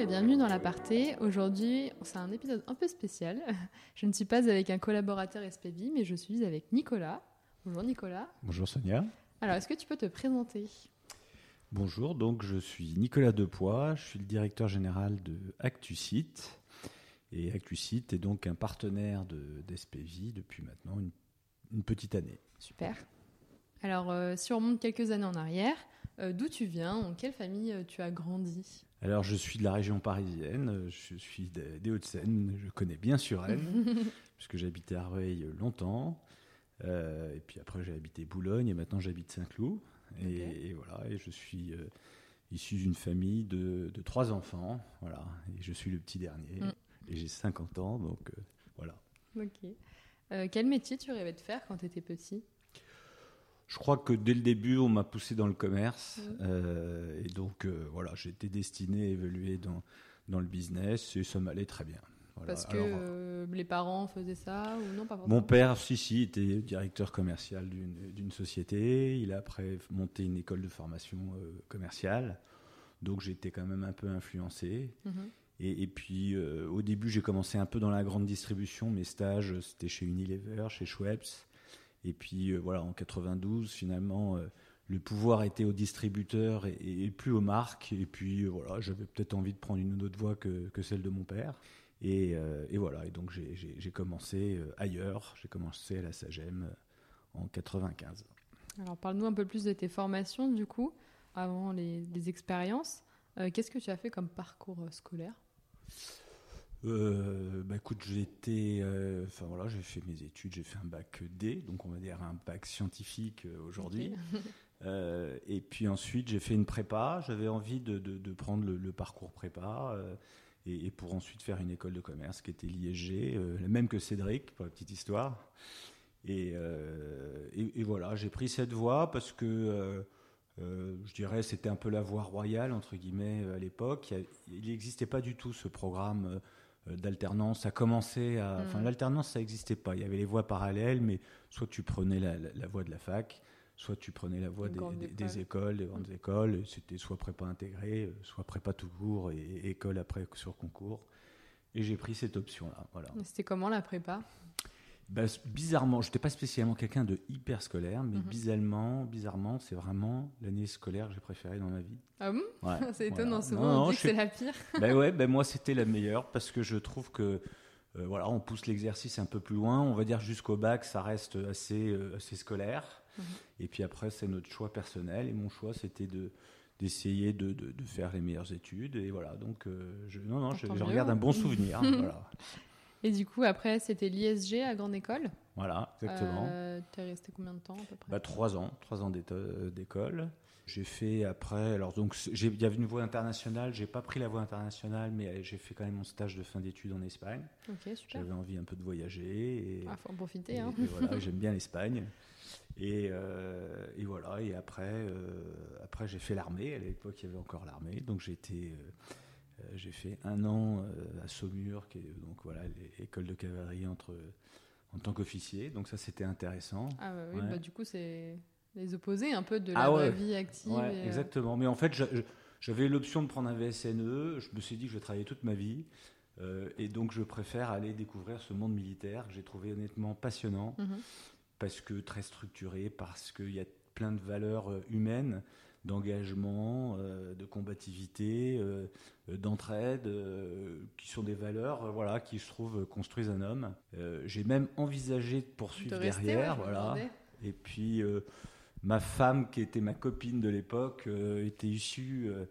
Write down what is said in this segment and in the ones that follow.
et bienvenue dans l'aparté. Aujourd'hui, c'est un épisode un peu spécial. Je ne suis pas avec un collaborateur SPV, mais je suis avec Nicolas. Bonjour Nicolas. Bonjour Sonia. Alors, est-ce que tu peux te présenter? Bonjour, donc je suis Nicolas Depoix, je suis le directeur général de ActuSite. Et ActuSite est donc un partenaire de, d'SPV depuis maintenant une, une petite année. Super. Alors, euh, si on remonte quelques années en arrière, euh, d'où tu viens? En quelle famille euh, tu as grandi? Alors, je suis de la région parisienne, je suis des, des Hauts-de-Seine, je connais bien Suresnes, puisque j'habitais à Arveil longtemps. Euh, et puis après, j'ai habité Boulogne et maintenant j'habite Saint-Cloud. Et, voilà, et je suis euh, issu d'une famille de, de trois enfants. Voilà, et je suis le petit dernier. Mm. Et j'ai 50 ans, donc euh, voilà. Ok. Euh, quel métier tu rêvais de faire quand tu étais petit? Je crois que dès le début, on m'a poussé dans le commerce. Mhm. euh, et donc, euh, voilà, été destiné à évoluer dans, dans le business et ça m'allait très bien. Voilà. Parce que Alors, euh, les parents faisaient ça ou non pas forcément Mon père, si, si, était directeur commercial d'une société. Il a après monté une école de formation commerciale. Donc, été quand même un peu influencé. Mhm. Et, et puis, au début, j'ai commencé un peu dans la grande distribution. Mes stages, c'était chez Unilever, chez Schweppes. Et puis, euh, voilà, en 92, finalement, euh, le pouvoir était aux distributeurs et, plus aux marques. Et puis, euh, voilà, j'avais peut-être envie de prendre une autre voie que, celle de mon père. Et, voilà, et donc j'ai- commencé ailleurs. J'ai commencé à la SAGEM en 95. Alors, parle-nous un peu plus de tes formations, du coup, avant les, expériences. Qu'est-ce que tu as fait comme parcours scolaire? Euh, bah écoute, euh, voilà, j'ai fait mes études, j'ai fait un bac D, donc on va dire un bac scientifique euh, aujourd'hui. Et puis ensuite, j'ai fait une prépa. J'avais envie de, de, de prendre le, le parcours prépa et, et pour ensuite faire une école de commerce qui était l'ISG, la même que Cédric, pour la petite histoire. Et, et, et voilà, j'ai pris cette voie parce que euh, je dirais c'était un peu la voie royale entre guillemets à l'époque. Il n'existait pas du tout ce programme d'alternance. Ça commençait à, Mm. enfin l'alternance ça n'existait pas. Il y avait les voies parallèles, mais soit tu prenais la, la, la voie de la fac, soit tu prenais la voie des, grande des- école. des écoles, des grandes écoles. et C'était soit prépa intégrée, euh, soit prépa tout court et, et école après sur concours. Et j'ai pris cette option-là. Voilà. C'était comment la prépa? Bah, bizarrement, je n'étais pas spécialement quelqu'un de hyper scolaire, mais Mhm. bizarrement, bizarrement, c'est vraiment l'année scolaire que j'ai préférée dans ma vie. Ah bon? Ouais, C'est étonnant, voilà. souvent Non, on non, dit je que c'est la pire. ben ouais, ben moi c'était la meilleure parce que je trouve que euh, voilà, on pousse l'exercice un peu plus loin. On va dire jusqu'au bac, ça reste assez euh, assez scolaire. Mhm. Et puis après, c'est notre choix personnel. Et mon choix, c'était de d'essayer de, de, de faire les meilleures études. Et voilà, donc euh, je, non non, je, Tant je mieux. regarde un bon souvenir. voilà, Et du coup, après, c'était l'ISG à Grande École. voilà, exactement. Euh, T'es resté combien de temps à peu près? Bah, trois ans, trois ans euh, d'école. J'ai fait après, alors donc il y avait une voie internationale. J'ai pas pris la voie internationale, mais euh, j'ai fait quand même mon stage de fin d'études en Espagne. Ok, super. J'avais envie un peu de voyager et, Ah, faut en profiter. et- Hein. et voilà, j'aime bien l'Espagne. Et, euh, et voilà, et après, euh, après j'ai fait l'armée. À l'époque, il y avait encore l'armée, donc euh, j'ai fait un an euh, à Saumur, qui est donc voilà l'école de cavalerie entre en tant qu'officier. Donc ça, c'était intéressant. Ah bah oui, Ouais. bah, du coup, c'est les opposés un peu de Ah la ouais. vie active. Ouais, et, euh, exactement. Mais en fait, j'avais l'option de prendre un VSNE. Je me suis dit que je vais travailler toute ma vie. Euh, et donc, je préfère aller découvrir ce monde militaire que j'ai trouvé honnêtement passionnant, Mhm. parce que très structuré, parce qu'il y a plein de valeurs euh, humaines, d'engagement, euh, de combativité, euh, d'entraide, euh, qui sont des valeurs, voilà, qui je trouve construisent un homme. J'ai même envisagé de poursuivre De rester, derrière, ouais, voilà. Et puis, ma femme, qui était ma copine de l'époque, euh, était issue euh,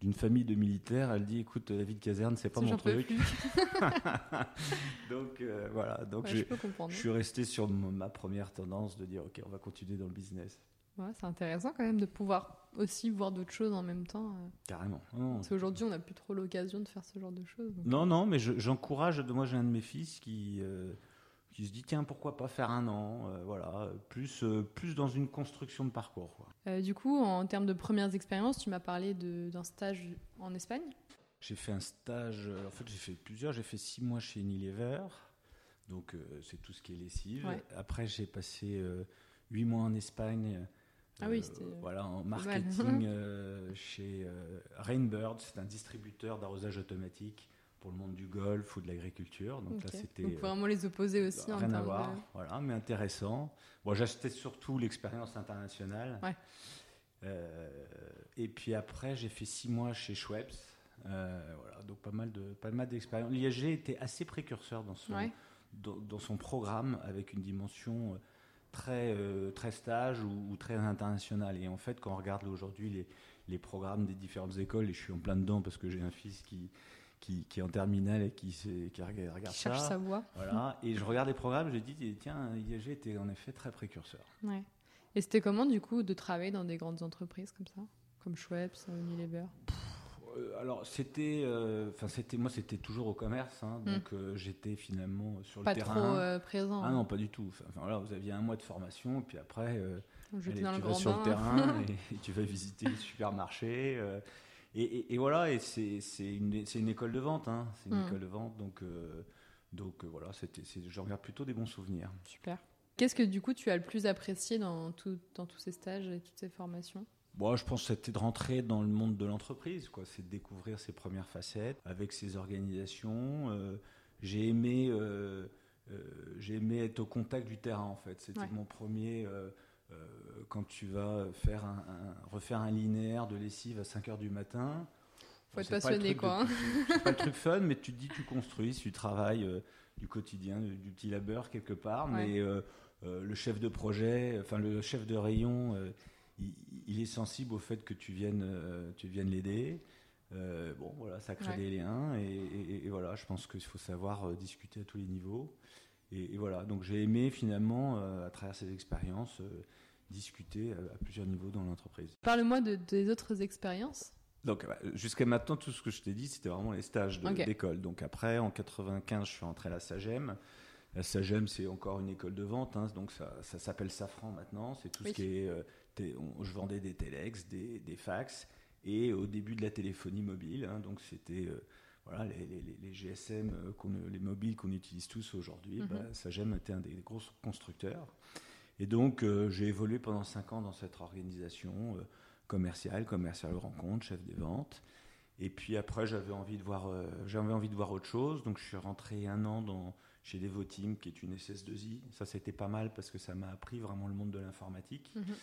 d'une famille de militaires. Elle dit, écoute, la vie de caserne, c'est pas mon truc. Donc euh, voilà, donc Ouais, je j'ai- peux comprendre. je suis resté sur ma première tendance de dire, ok, on va continuer dans le business. Ouais, c'est intéressant quand même de pouvoir aussi voir d'autres choses en même temps. euh. Carrément. Non, Parce qu'aujourd'hui, on n'a plus trop l'occasion de faire ce genre de choses. donc- non, non, mais je- j'encourage. moi, j'ai un de mes fils qui euh, qui se dit, tiens, pourquoi pas faire un an, euh, voilà, plus euh, plus dans une construction de parcours. Quoi. Du coup, en termes de premières expériences, tu m'as parlé d'un stage en Espagne. J'ai fait un stage, en fait j'ai fait plusieurs, j'ai fait six mois chez Unilever, donc c'est tout ce qui est lessive. Ouais. Après j'ai passé huit mois en Espagne Ah oui, c'était. voilà, en marketing chez Rainbird, c'est un distributeur d'arrosage automatique pour le monde du golf ou de l'agriculture. Donc là, c'était. Donc vraiment les opposer aussi. Rien à voir, voilà, mais intéressant. Bon, j'achetais surtout l'expérience internationale. Ouais. et puis après, j'ai fait six mois chez Schweppes. voilà, donc pas mal de pas mal d'expérience. L'IAG était assez précurseur dans son dans, son programme avec une dimension très, euh, très stage ou, très international. Et en fait, quand on regarde aujourd'hui les, les, programmes des différentes écoles, et je suis en plein dedans parce que j'ai un fils qui, qui, est en terminale et qui, qui regarde qui cherche sa voie. Voilà. Et je regarde les programmes, je dis, tiens, IAG était en effet très précurseur. Ouais. Et c'était comment, du coup, de travailler dans des grandes entreprises comme ça? Comme Schweppes, Unilever? Euh, alors c'était, euh, enfin c'était moi c'était toujours au commerce, hein, hmm. donc euh, j'étais finalement sur le terrain. Pas trop présent. Ah non, pas du tout. Enfin voilà, vous aviez un mois de formation, puis après, tu vas sur le terrain et, tu vas visiter les supermarchés. Et, voilà, et c'est une, une école de vente, hein, c'est une hmm. école de vente, donc donc voilà, c'était, j'en regarde plutôt des bons souvenirs. Super. Qu'est-ce que du coup tu as le plus apprécié dans, tout, dans tous ces stages et toutes ces formations? Bon, je pense que c'était de rentrer dans le monde de l'entreprise, quoi. C'est de découvrir ses premières facettes avec ses organisations. Euh, j'ai aimé, euh, euh, j'ai aimé être au contact du terrain, en fait. C'était mon premier. quand tu vas faire un, refaire un linéaire de lessive à 5 heures du matin. Faut être passionné, quoi. Hein. C'est pas le truc fun, mais tu te dis, tu construis, tu travailles du quotidien, du, petit labeur quelque part. Mais le chef de projet, enfin le chef de rayon il, est sensible au fait que tu viennes, euh, tu viennes l'aider. Euh, bon, voilà, ça crée des liens et, voilà, je pense qu'il faut savoir euh, discuter à tous les niveaux. Et, voilà, donc j'ai aimé finalement, à travers ces expériences, discuter à, plusieurs niveaux dans l'entreprise. Parle-moi de, des autres expériences. Donc jusqu'à maintenant, tout ce que je t'ai dit, c'était vraiment les stages d'école. Donc après, en 95, je suis rentré à la SAGEM. La SAGEM, c'est encore une école de vente, hein, donc ça, s'appelle Safran maintenant. C'est tout ce qui est je vendais des telex, des, des, fax, et au début de la téléphonie mobile, hein, donc c'était euh, voilà, les, GSM, euh, les mobiles qu'on utilise tous aujourd'hui, mm -hmm. Sagem était un des gros constructeurs. Et donc euh, j'ai évolué pendant 5 ans dans cette organisation commerciale, commerciale rencontre, chef des ventes. Et puis après, j'avais envie de voir, j'avais envie de voir autre chose. Donc je suis rentré un an dans, chez Devoteam, qui est une SS2I. Ça, c'était pas mal parce que ça m'a appris vraiment le monde de l'informatique. Mhm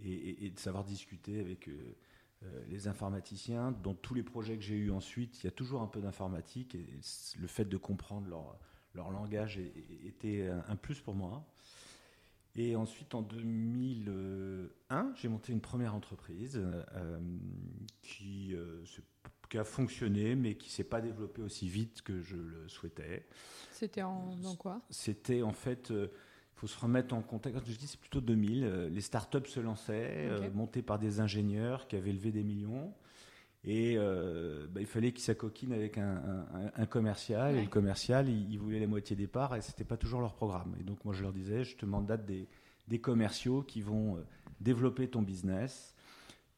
et, de savoir discuter avec euh, euh, les informaticiens. Dans tous les projets que j'ai eus ensuite, il y a toujours un peu d'informatique et le fait de comprendre leur, leur langage était un plus pour moi. Et ensuite, en 2001, j'ai monté une première entreprise euh, qui, qui, a fonctionné, mais qui ne s'est pas développée aussi vite que je le souhaitais. C'était en, dans quoi? C'était en fait faut se remettre en contexte. Je dis c'est plutôt 2000. Euh, les startups se lançaient, euh, montées par des ingénieurs qui avaient levé des millions. Et euh, bah, il fallait qu'ils s'acoquinent avec un, commercial. Et le commercial, il, voulait la moitié des parts et c'était pas toujours leur programme. Et donc moi je leur disais, je te mandate des, des commerciaux qui vont développer ton business.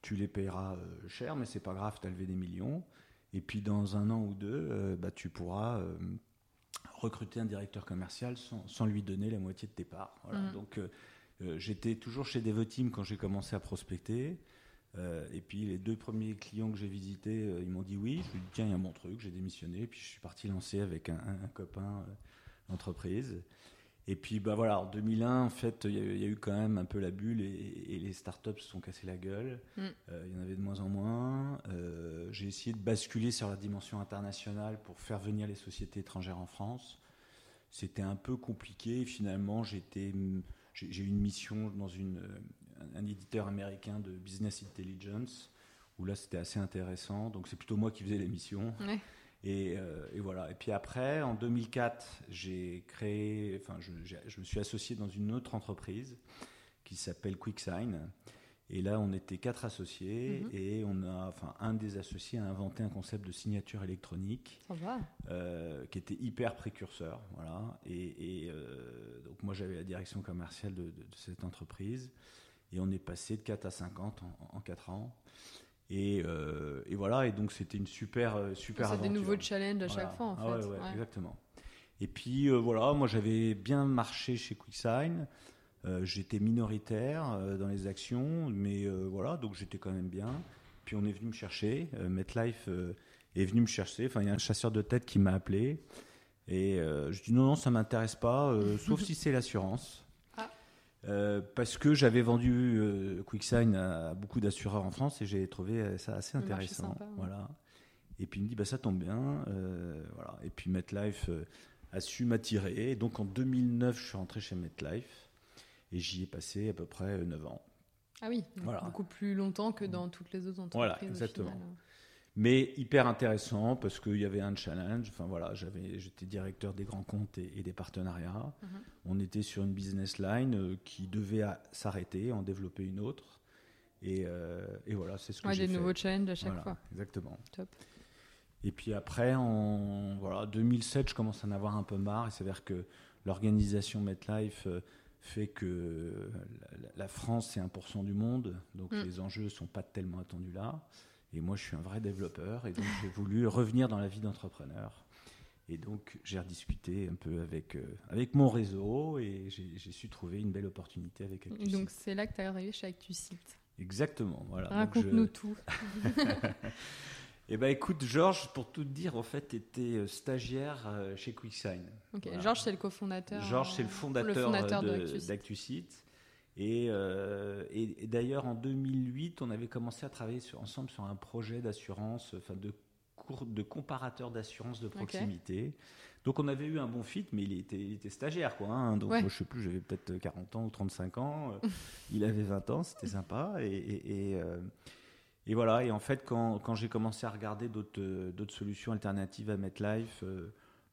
Tu les payeras cher, mais c'est pas grave, tu as levé des millions. Et puis dans un an ou deux, bah, tu pourras recruter un directeur commercial sans, lui donner la moitié de tes parts. Mm. Donc euh, euh, j'étais toujours chez Devoteam quand j'ai commencé à prospecter. Euh, et puis les deux premiers clients que j'ai visités, ils m'ont dit oui. Je lui ai dit tiens, il y a un bon truc. J'ai démissionné. Et puis je suis parti lancer avec un, copain d'entreprise. Et puis bah voilà, en 2001, en fait, il y, a eu quand même un peu la bulle et, les startups se sont cassés la gueule. Mm. Il y en avait de moins en moins. j'ai essayé de basculer sur la dimension internationale pour faire venir les sociétés étrangères en France. C'était un peu compliqué. Finalement, j'étais, j'ai eu une mission dans une, un éditeur américain de business intelligence où là c'était assez intéressant. Donc c'est plutôt moi qui faisais les missions. Euh, et, voilà. Et puis après, en 2004, j'ai créé, enfin, je, me suis associé dans une autre entreprise qui s'appelle QuickSign. Et là, on était quatre associés mhm. et on a, enfin, un des associés a inventé un concept de signature électronique euh, qui était hyper précurseur, voilà. Et, euh, donc moi, j'avais la direction commerciale de, cette entreprise et on est passé de 4 à 50 en, en 4 ans. Euh, et, voilà, et donc c'était une super, euh, super C'est des nouveaux challenges à chaque fois, en ah fait. exactement. Et puis euh, voilà, moi j'avais bien marché chez QuickSign. j'étais minoritaire dans les actions, mais voilà, donc j'étais quand même bien. Puis on est venu me chercher. MetLife est venu me chercher. Enfin, il y a un chasseur de tête qui m'a appelé. Et je dis non, non, ça m'intéresse pas, sauf si c'est l'assurance. Euh, parce que j'avais vendu euh, QuickSign à, beaucoup d'assureurs en France et j'ai trouvé ça assez intéressant. Voilà. Et puis il me dit bah ça tombe bien, euh, voilà. Et puis MetLife a su m'attirer. Donc en 2009, je suis rentré chez MetLife et j'y ai passé à peu près 9 ans. Ah oui, beaucoup plus longtemps que dans toutes les autres entreprises. Voilà, exactement mais hyper intéressant parce qu'il y avait un challenge. Enfin voilà, j'avais, j'étais directeur des grands comptes et, des partenariats. Mhm. On était sur une business line euh, qui devait s'arrêter, en développer une autre. Et, euh, et voilà, c'est ce que j'ai fait. des nouveaux challenges à chaque fois. Exactement. Top. Et puis après, en voilà, 2007, je commence à en avoir un peu marre. Et c'est dire que l'organisation MetLife euh, fait que la, France, c'est 1% du monde. Donc mm. les enjeux ne sont pas tellement attendus là. Et moi, je suis un vrai développeur, et donc j'ai voulu revenir dans la vie d'entrepreneur. Et donc, j'ai rediscuté un peu avec, euh, avec mon réseau, et j'ai su trouver une belle opportunité avec ActuSite. Donc, c'est là que tu es arrivé chez ActuSite. Exactement, voilà. Raconte-nous tout. Eh ben, écoute, Georges, pour tout te dire, en fait, était euh, stagiaire euh, chez QuickSign. Ok, Georges, c'est le cofondateur. Georges, c'est le fondateur, d'ActuSite. Euh, et, et, d'ailleurs, en 2008, on avait commencé à travailler ensemble sur un projet d'assurance, enfin de, de comparateur d'assurance de proximité. Donc on avait eu un bon fit, mais il était, il était stagiaire, quoi. Hein. donc je sais plus, j'avais peut-être 40 ans ou 35 ans. Euh, il avait 20 ans, c'était sympa. Et, euh, et, voilà. Et en fait, quand, quand j'ai commencé à regarder d'autres solutions alternatives à MetLife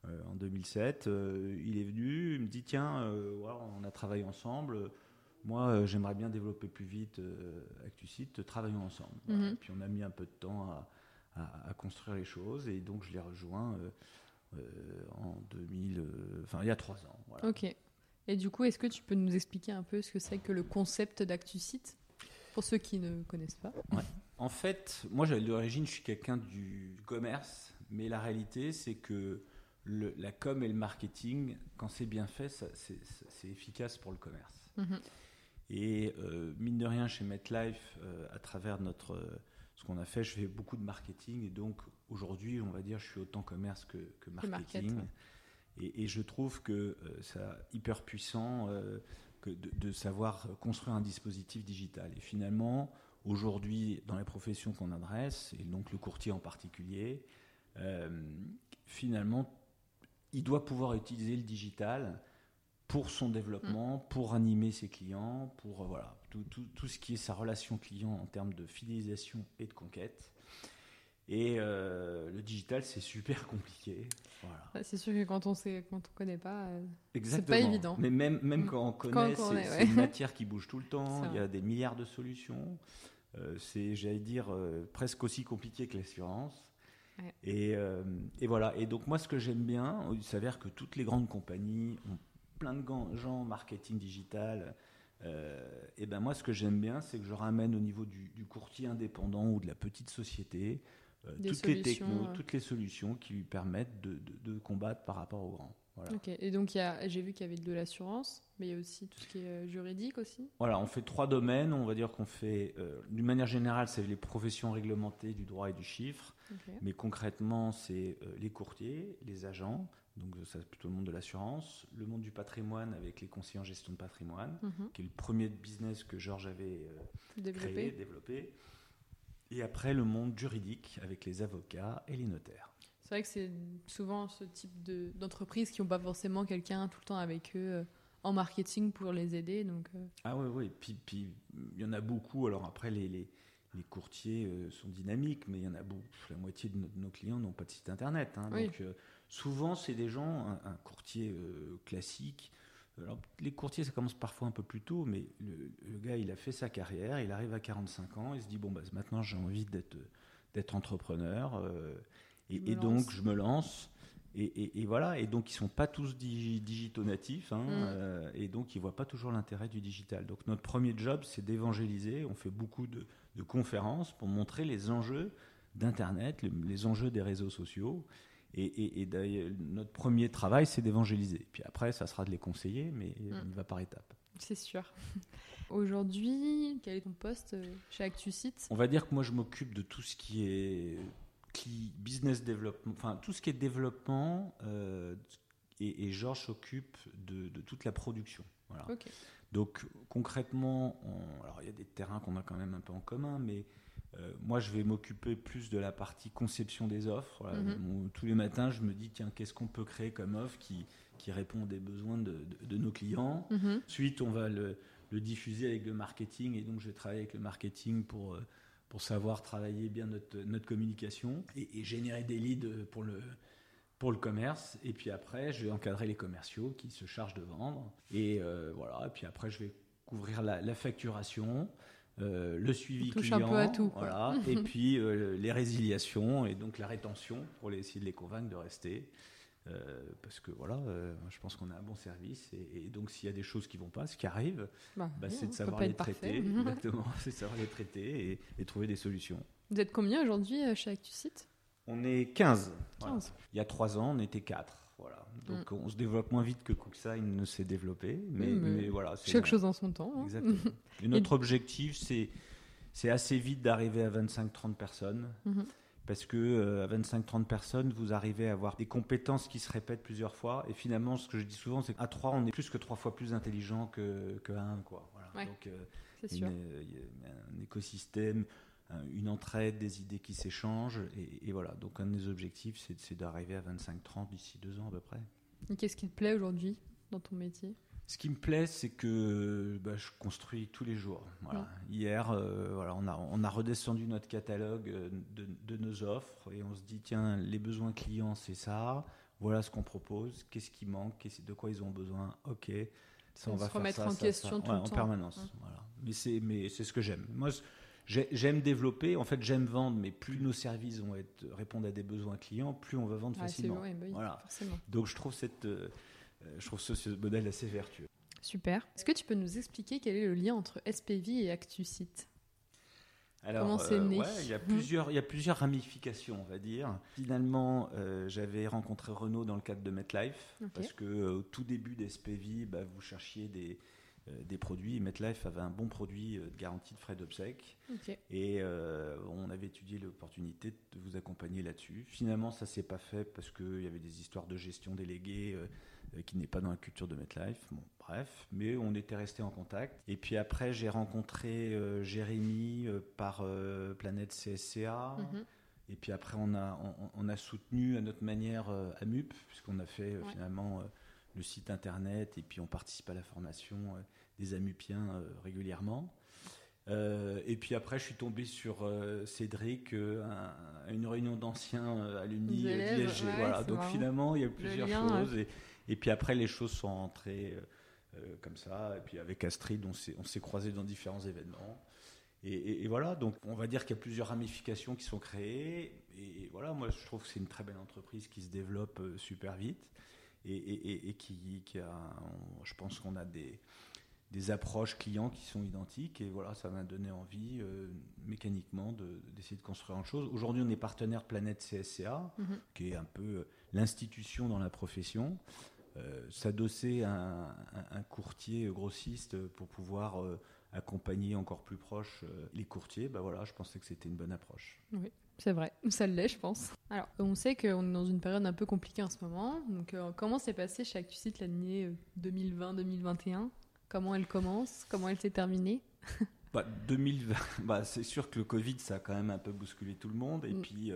en 2007, il est venu, il me dit tiens, voilà, on a travaillé ensemble moi, euh, j'aimerais bien développer plus vite euh, ActuSite, travaillons ensemble. Mhm. Puis on a mis un peu de temps à, construire les choses et donc je l'ai rejoint euh, en 2000, enfin il y a trois ans. Ok. Et du coup, est-ce que tu peux nous expliquer un peu ce que c'est que le concept d'ActuSite pour ceux qui ne connaissent pas? En fait, moi, d'origine, je suis quelqu'un du commerce, mais la réalité, c'est que la com et le marketing, quand c'est bien fait, c'est efficace pour le commerce. Mhm. Et euh, mine de rien, chez MetLife, euh, à travers notre, euh, ce qu'on a fait, je fais beaucoup de marketing. Et donc, aujourd'hui, on va dire, je suis autant commerce que, que marketing. et, je trouve que c'est hyper puissant que de, de, savoir construire un dispositif digital. Et finalement, aujourd'hui, dans les professions qu'on adresse, et donc le courtier en particulier, finalement, il doit pouvoir utiliser le digital pour son développement, mm. pour animer ses clients, pour euh, voilà, tout, tout, tout, ce qui est sa relation client en termes de fidélisation et de conquête. Et euh, le digital, c'est super compliqué. Voilà. C'est sûr que quand on sait, quand on connaît pas, euh, c'est pas évident. Mais même, même quand on connaît, c'est une matière qui bouge tout le temps. Il y a des milliards de solutions. c'est, j'allais dire, presque aussi compliqué que l'assurance. Et, et, voilà. Et donc moi, ce que j'aime bien, il s'avère que toutes les grandes compagnies ont plein de gens marketing digital. Euh, et ben moi, ce que j'aime bien, c'est que je ramène au niveau du, courtier indépendant ou de la petite société euh, toutes les technos, toutes les solutions qui lui permettent de, de, combattre par rapport aux grands. Voilà. Et donc, j'ai vu qu'il y avait de l'assurance, mais il y a aussi tout ce qui est euh, juridique aussi. Voilà, on fait trois domaines. On va dire qu'on fait, d'une manière générale, c'est les professions réglementées du droit et du chiffre. Mais concrètement, c'est les courtiers, les agents, donc ça c'est plutôt le monde de l'assurance, le monde du patrimoine avec les conseillers en gestion de patrimoine, mhm. qui est le premier business que Georges avait euh, développé. créé, développé. Et après le monde juridique avec les avocats et les notaires. C'est vrai que c'est souvent ce type d'entreprises qui n'ont pas forcément quelqu'un tout le temps avec eux euh, en marketing pour les aider. Donc, euh. Ah oui, oui. Puis, puis il y en a beaucoup. Alors après, les, les, les courtiers sont dynamiques, mais il y en a beaucoup. La moitié de nos, clients n'ont pas de site internet. Hein, donc Souvent, c'est des gens, un, courtier euh, classique. Alors, les courtiers, ça commence parfois un peu plus tôt, mais le, gars, il a fait sa carrière, il arrive à 45 ans, il se dit bon, bah, maintenant j'ai envie d'être, d'être entrepreneur, euh, et, donc je me lance. Et, voilà, et donc ils sont pas tous digitaux natifs, hein, mm. euh, et donc ils voient pas toujours l'intérêt du digital. Donc notre premier job, c'est d'évangéliser. On fait beaucoup de, conférences pour montrer les enjeux d'Internet, les enjeux des réseaux sociaux. Et, notre premier travail, c'est d'évangéliser. Puis après, ça sera de les conseiller, mais mm. on y va par étapes. C'est sûr. Aujourd'hui, quel est ton poste euh, chez ActuSite? On va dire que moi je m'occupe de tout ce qui est business development, enfin tout ce qui est développement, euh, et, Georges s'occupe de, toute la production. Voilà. Donc concrètement, alors il y a des terrains qu'on a quand même un peu en commun, mais moi je vais m'occuper plus de la partie conception des offres. Mhm. tous les matins, je me dis tiens qu'est-ce qu'on peut créer comme offre qui, qui répond aux besoins de, nos clients. Mhm. Ensuite, on va le, le, diffuser avec le marketing, et donc je vais travailler avec le marketing pour euh, pour savoir travailler bien notre, notre communication et, générer des leads pour le, pour le commerce. Et puis après, je vais encadrer les commerciaux qui se chargent de vendre. Et euh, voilà. Et puis après, je vais couvrir la, facturation. Euh, le suivi client, un peu à tout, voilà, et puis euh, les résiliations et donc la rétention pour essayer de les convaincre de rester. Euh, parce que voilà, euh, je pense qu'on a un bon service et, donc s'il y a des choses qui vont pas, ce qui arrive, bah, bah, c'est de savoir les traiter. Exactement, c'est savoir les traiter et, trouver des solutions. Vous êtes combien aujourd'hui chez ActuSite On est 15. Il y a 3 ans, on était 4. Voilà. Donc mm. on se développe moins vite que CookSign ne s'est développé. Mais, mais, voilà. Chaque chose en son temps. Hein. Exactement. et notre objectif, c'est assez vite d'arriver à 25-30 personnes. Mm-hmm parce que euh, à 25-30 personnes, vous arrivez à avoir des compétences qui se répètent plusieurs fois. Et finalement, ce que je dis souvent, c'est qu'à 3, on est plus que 3 fois plus intelligent que, que 1. Quoi. Donc, euh, il y a un écosystème, une entraide, des idées qui s'échangent. Et, voilà, donc un des objectifs, c'est d'arriver à 25-30 d'ici 2 ans à peu près. Et qu'est-ce qui te plaît aujourd'hui dans ton métier? Ce qui me plaît, c'est que bah, je construis tous les jours. Voilà. Hier, euh, voilà, on, a, on a redescendu notre catalogue euh, de, de, nos offres et on se dit tiens, les besoins clients, c'est ça. Voilà ce qu'on propose. Qu'est-ce qui manque? De quoi ils ont besoin? Ok. Ça, on, va se remettre en question tout le en temps. permanence. Voilà. Mais c'est mais c'est ce que j'aime. Moi, j'aime développer. En fait, j'aime vendre, mais plus nos services vont être répondre à des besoins clients, plus on va vendre facilement. Bah voilà. Donc, je trouve cette euh, euh, je trouve ce, modèle assez vertueux. Super. Est-ce que tu peux nous expliquer quel est le lien entre SPV et ActuSite alors, Comment c'est euh, né? il, y a plusieurs, il y a plusieurs ramifications, on va dire. Finalement, euh, j'avais rencontré Renault dans le cadre de MetLife, parce que au tout début d'SPV, bah, vous cherchiez des, des produits. MetLife avait un bon produit de garantie de frais d'obsèques. Et on avait étudié l'opportunité de vous accompagner là-dessus. Finalement, ça s'est pas fait parce qu'il y avait des histoires de gestion déléguée euh, qui n'est pas dans la culture de MetLife. Bon, bref, mais on était resté en contact. Et puis après, j'ai rencontré euh, Jérémy euh, par Planète CSCA. Mhm. Et puis après, on a, on, a soutenu à notre manière AMUP, puisqu'on a fait finalement le site internet et puis on participe à la formation des AMUPiens régulièrement. et puis après, je suis tombé sur Cédric à une réunion d'anciens à l'Uni voilà. Donc finalement, il y a plusieurs choses. Et, et puis après, les choses sont entrées euh, euh, comme ça. Et puis avec Astrid, on s'est croisés dans différents événements. Et, voilà, donc on va dire qu'il y a plusieurs ramifications qui sont créées. Et, voilà, moi je trouve que c'est une très belle entreprise qui se développe euh, super vite et, qui, qui, a, je pense qu'on a des, des, approches clients qui sont identiques. Et voilà, ça m'a donné envie mécaniquement d'essayer de, construire une chose. Aujourd'hui, on est partenaire Planète CSCA, mm-hmm. qui est un peu l'institution dans la profession. Euh, s'adosser à un, courtier grossiste pour pouvoir euh, accompagner encore plus proche euh, les courtiers, bah voilà, je pensais que c'était une bonne approche. Oui, c'est vrai, ça l'est, je pense. Alors, on sait qu'on est dans une période un peu compliquée en ce moment. Donc, comment s'est passé chez ActuSite l'année 2020-2021 Comment elle commence? Comment elle s'est terminée? Bah, 2020, bah, c'est sûr que le Covid, ça a quand même un peu bousculé tout le monde. Et mm. puis,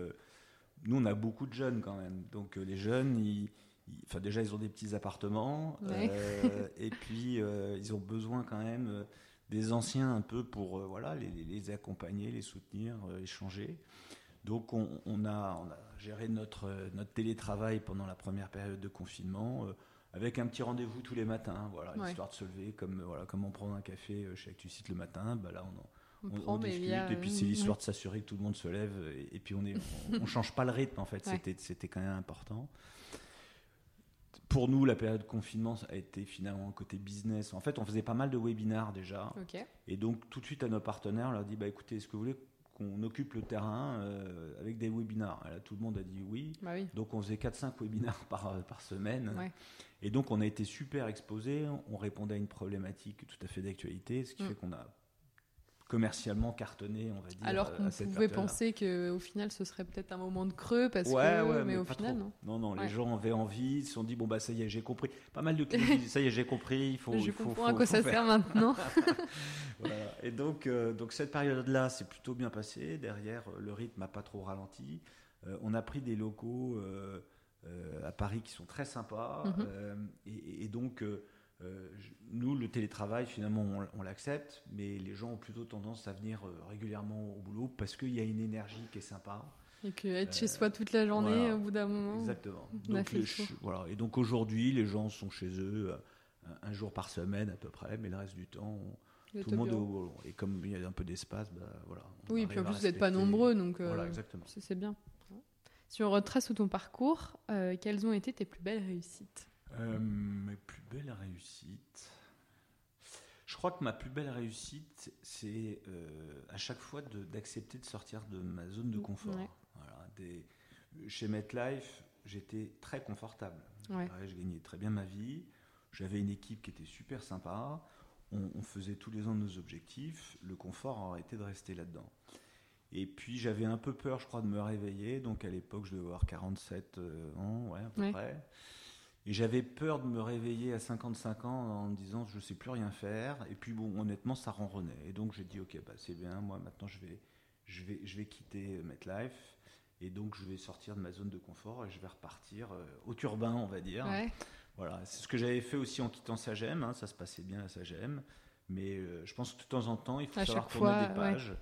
nous, on a beaucoup de jeunes quand même. Donc, les jeunes, ils enfin déjà ils ont des petits appartements euh, et puis euh, ils ont besoin quand même euh, des anciens un peu pour voilà les, accompagner, les soutenir, échanger. Donc on, a, on, a, géré notre, notre télétravail pendant la première période de confinement avec un petit rendez-vous tous les matins, voilà, histoire de se lever comme voilà comme on prend un café chez ActuSite le matin, bah là on, on, discute et puis c'est l'histoire de s'assurer que tout le monde se lève et, puis on est on, change pas le rythme en fait, c'était c'était quand même important. Pour nous, la période de confinement a été finalement côté business. En fait, on faisait pas mal de webinars déjà. Et donc, tout de suite à nos partenaires, on leur dit bah, écoutez, est-ce que vous voulez qu'on occupe le terrain avec des webinars. là, tout le monde a dit oui. Bah oui. Donc on faisait 4-5 webinars par, par semaine. Et donc on a été super exposé, on répondait à une problématique tout à fait d'actualité, ce qui mm. fait qu'on a commercialement cartonné, on va dire. Alors qu'on pouvait penser qu'au final, ce serait peut-être un moment de creux, parce que, mais, au final, non. Non, non, les gens avaient envie, ils se sont dit, bon, bah ça y est, j'ai compris. Pas mal de clients disent, ça y est, j'ai compris, il faut. Je il comprends à quoi ça sert maintenant. voilà. Et donc, euh, donc cette période-là, c'est plutôt bien passé. Derrière, euh, le rythme n'a pas trop ralenti. Euh, on a pris des locaux à Paris qui sont très sympas. Mhm. et, et, donc, euh, nous, le télétravail, finalement, on, l'accepte, mais les gens ont plutôt tendance à venir euh, régulièrement au boulot parce qu'il y a une énergie qui est sympa. Et que être chez soi toute la journée, au bout d'un moment. Exactement. Donc, voilà. Et donc aujourd'hui, les gens sont chez eux euh, un, jour par semaine à peu près, mais le reste du temps, tout le monde est au boulot. Et comme il y a un peu d'espace, bah, voilà. Oui, puis en plus, vous n'êtes pas nombreux, donc voilà, exactement. c'est bien. Si on retrace ton parcours, quelles ont été tes plus belles réussites? Euh, mes plus belles réussites. Je crois que ma plus belle réussite, c'est euh, à chaque fois d'accepter de, sortir de ma zone de confort. Voilà, des, chez MetLife, j'étais très confortable. je gagnais très bien ma vie. J'avais une équipe qui était super sympa. On, faisait tous les ans nos objectifs. Le confort aurait été de rester là-dedans. Et puis j'avais un peu peur, je crois, de me réveiller. Donc à l'époque, je devais avoir 47 euh, ans, ouais, à peu près. Et j'avais peur de me réveiller à 55 ans en me disant je ne sais plus rien faire. Et puis bon, honnêtement, ça ronronnait. Et donc j'ai dit ok, bah, c'est bien, moi maintenant je vais, je vais, je vais quitter MetLife. Et donc je vais sortir de ma zone de confort et je vais repartir euh, au turbin, on va dire. Voilà, c'est ce que j'avais fait aussi en quittant Sagem. Hein, ça se passait bien à Sagem. Mais euh, je pense que de temps en temps, il faut savoir tourner des pages.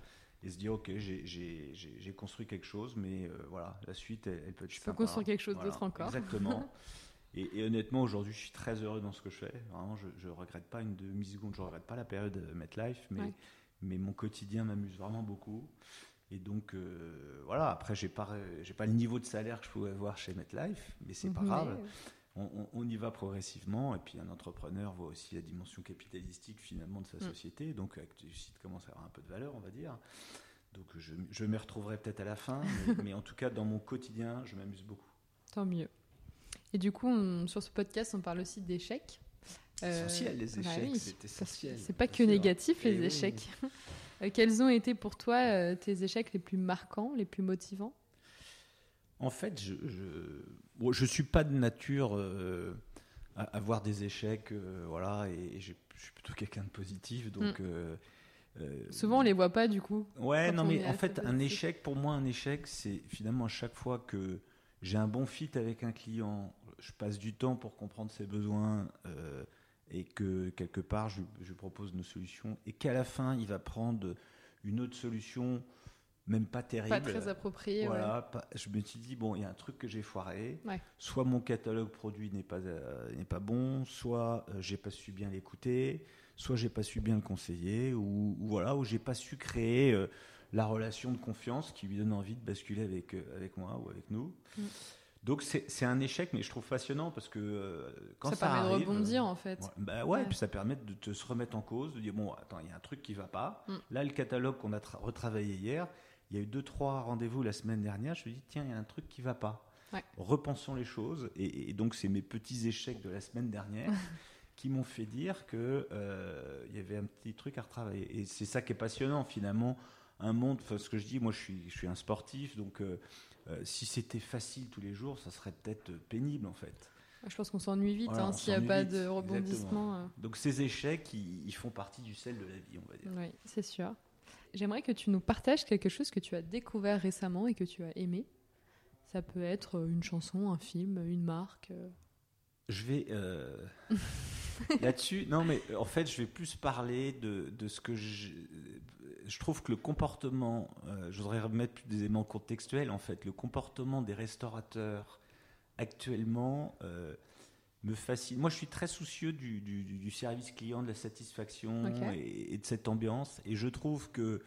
et se dire ok j'ai construit quelque chose mais euh, voilà la suite elle, peut être je peux construire quelque chose d'autre encore exactement Et, honnêtement, aujourd'hui, je suis très heureux dans ce que je fais. Vraiment, je ne regrette pas une demi-seconde, je ne regrette pas la période MetLife, mais, mais mon quotidien m'amuse vraiment beaucoup. Et donc, euh, voilà, après, je n'ai pas, pas le niveau de salaire que je pouvais avoir chez MetLife, mais c'est pas grave. On, y va progressivement. Et puis, un entrepreneur voit aussi la dimension capitalistique, finalement, de sa mm. société. Donc, le site commence à avoir un peu de valeur, on va dire. Donc, je, je me retrouverai peut-être à la fin, mais en tout cas, dans mon quotidien, je m'amuse beaucoup. Tant mieux. Et du coup, sur ce podcast, on parle aussi d'échecs. Euh, essentiel, les bah échecs, c'est essentiel. C'est pas que négatif, les eh échecs. Euh, quels ont été pour toi euh, tes échecs les plus marquants, les plus motivants? En fait, je je, je suis pas de nature à avoir des échecs, voilà, et, je suis plutôt quelqu'un de positif, donc. Mm. Souvent, on les voit pas du coup. Ouais, non, mais en fait, un échec, pour moi, un échec, c'est finalement à chaque fois que j'ai un bon fit avec un client, je passe du temps pour comprendre ses besoins euh, et que quelque part je, je, propose nos solutions et qu'à la fin il va prendre une autre solution même pas terrible. Pas très appropriée. Voilà, je me suis dit, bon, il y a un truc que j'ai foiré. Soit mon catalogue produit n'est pas, euh, n'est pas bon, soit euh, j'ai pas su bien l'écouter, soit j'ai pas su bien le conseiller, ou, voilà, ou j'ai pas su créer la relation de confiance qui lui donne envie de basculer avec, euh, avec moi ou avec nous. Mm. Donc c'est un échec, mais je trouve passionnant parce que euh, quand ça, ça permet de rebondir en fait. Ouais, bah ouais, puis ça permet de te se remettre en cause, de dire bon attends il y a un truc qui va pas. Mm. Là le catalogue qu'on a retravaillé hier, il y a eu deux trois rendez-vous la semaine dernière. Je me dis tiens il y a un truc qui va pas. Repensons les choses et, donc c'est mes petits échecs de la semaine dernière. qui m'ont fait dire que euh, il y avait un petit truc à retravailler et c'est ça qui est passionnant finalement un monde, ce que je dis, moi je suis, je suis un sportif, donc euh, euh, si c'était facile tous les jours, ça serait peut-être pénible en fait. Je pense qu'on s'ennuie vite hein, s'il n'y a pas de rebondissement. Euh. Donc ces échecs, ils, font partie du sel de la vie, on va dire. Oui, c'est sûr. J'aimerais que tu nous partages quelque chose que tu as découvert récemment et que tu as aimé. Ça peut être une chanson, un film, une marque. Je vais là-dessus. Non, mais en fait, je vais plus parler de, de ce que je, je trouve que le comportement, euh, je voudrais remettre des éléments contextuels en fait, le comportement des restaurateurs actuellement euh, me fascine. Moi, je suis très soucieux du, service client, de la satisfaction et, de cette ambiance, et je trouve que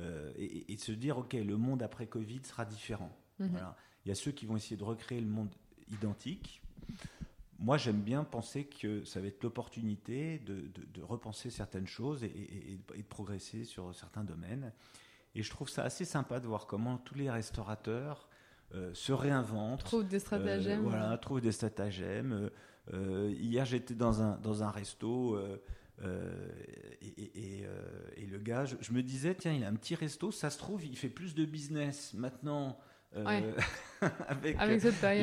euh, et, de se dire ok, le monde après Covid sera différent. Mhm. Voilà. Il y a ceux qui vont essayer de recréer le monde identique moi, j'aime bien penser que ça va être l'opportunité de, repenser certaines choses et, de progresser sur certains domaines. Et je trouve ça assez sympa de voir comment tous les restaurateurs se réinventent. Trouvent des stratagèmes. voilà, trouvent des stratagèmes. hier, j'étais dans un, dans un resto. et, et, le gars, je, me disais, tiens, il a un petit resto, ça se trouve, il fait plus de business maintenant avec,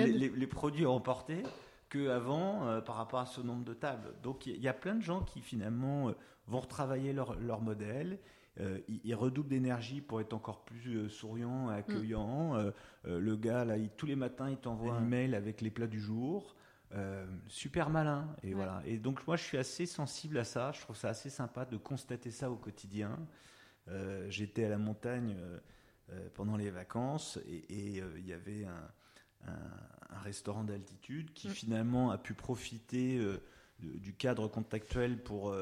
Les, produits emportés qu'avant par rapport à ce nombre de tables. Donc il y, a plein de gens qui finalement vont retravailler leur, leur modèle. Euh, ils, redoublent d'énergie pour être encore plus euh, souriant, accueillant. Mm. Euh, le gars, là, tous les matins, il t'envoie un mail avec les plats du jour. super malin. Et, voilà. et donc, moi, je suis assez sensible à ça. Je trouve ça assez sympa de constater ça au quotidien. J'étais à la montagne pendant les vacances et il y avait un, un, restaurant d'altitude qui mm. finalement a pu profiter du cadre contractuel pour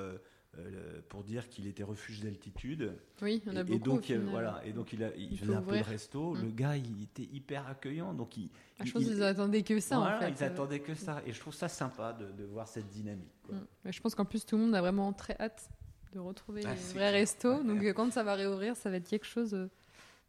euh, pour dire qu'il était refuge d'altitude. Oui, il en a beaucoup. Et donc, euh, voilà, et donc il, a, il, faisait un peu de resto. Le mm. gars, il était hyper accueillant. Donc il, ah, je pense qu'ils attendaient que ça. en fait. ils attendaient que ça. Et je trouve ça sympa de, de voir cette dynamique. Mm. Je pense qu'en plus, tout le monde a vraiment très hâte de retrouver ah, les vrais restos. Donc quand ça va réouvrir, ça va être quelque chose euh,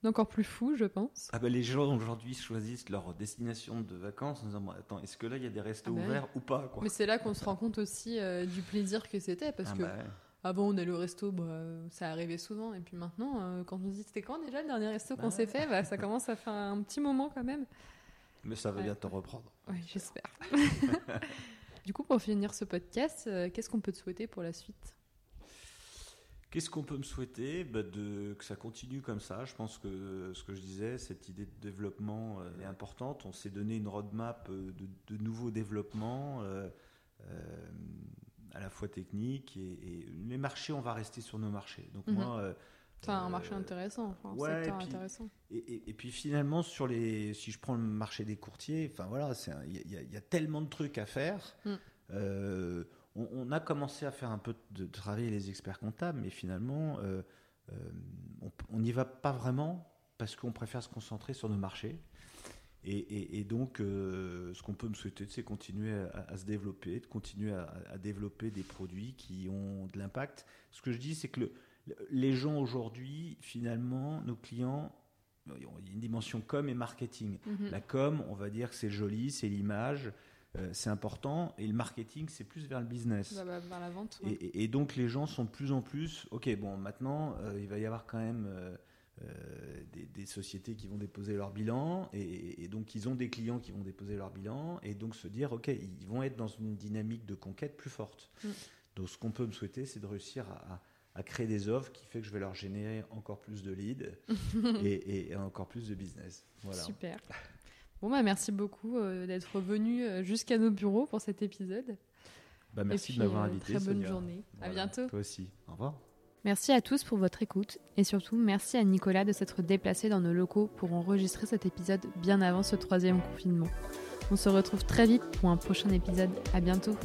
d'encore plus fou, je pense. Ah ben les gens aujourd'hui choisissent leur destination de vacances en disant attends, est-ce que là il y a des restos ah bah ouverts ou pas quoi? Mais c'est là qu'on se rend compte aussi euh, du plaisir que c'était parce ah que bah avant on allait au resto, bah, ça arrivait souvent et puis maintenant euh, quand on se dit c'était quand déjà le dernier resto qu'on bah s'est fait, bah, ça commence à faire un petit moment quand même. Mais ça va bientôt reprendre. Oui, j'espère. du coup, pour finir ce podcast, euh, qu'est-ce qu'on peut te souhaiter pour la suite? Qu'est-ce qu'on peut me souhaiter? Bah de, Que ça continue comme ça. Je pense que ce que je disais, cette idée de développement euh, est importante. On s'est donné une roadmap euh, de, de nouveaux développements, euh, à la fois techniques et, les marchés, on va rester sur nos marchés. Donc mhm. moi. C'est un marché intéressant, un secteur et puis, intéressant. Et, et, puis finalement, sur les, si je prends le marché des courtiers, enfin voilà, il y, a tellement de trucs à faire. Mm on, a commencé à faire un peu de, travailler les experts comptables, mais finalement, euh, euh, on n'y va pas vraiment parce qu'on préfère se concentrer sur nos marchés. Et, donc, euh, ce qu'on peut me souhaiter, c'est continuer à, se développer, de continuer à, développer des produits qui ont de l'impact. Ce que je dis, c'est que les gens aujourd'hui, finalement, nos clients, il y a une dimension com et marketing. Mm-hmm. La com, on va dire que c'est joli, c'est l'image, euh, c'est important. Et le marketing, c'est plus vers le business. vers la vente. Et, donc les gens sont de plus en plus. Ok, bon, maintenant, euh, il va y avoir quand même euh, des, sociétés qui vont déposer leur bilan, et, donc ils ont des clients qui vont déposer leur bilan, et donc se dire, ok, ils vont être dans une dynamique de conquête plus forte. Mm. Donc ce qu'on peut me souhaiter, c'est de réussir à, créer des offres qui fait que je vais leur générer encore plus de leads et, et, encore plus de business. Voilà. Super. Bon, bah, merci beaucoup euh, d'être venu euh, jusqu'à nos bureaux pour cet épisode. Bah, merci de m'avoir euh, invité. Très bonne journée. À bientôt. Toi aussi. Au revoir. Merci à tous pour votre écoute et surtout merci à Nicolas de s'être déplacé dans nos locaux pour enregistrer cet épisode bien avant ce troisième confinement. On se retrouve très vite pour un prochain épisode. À bientôt.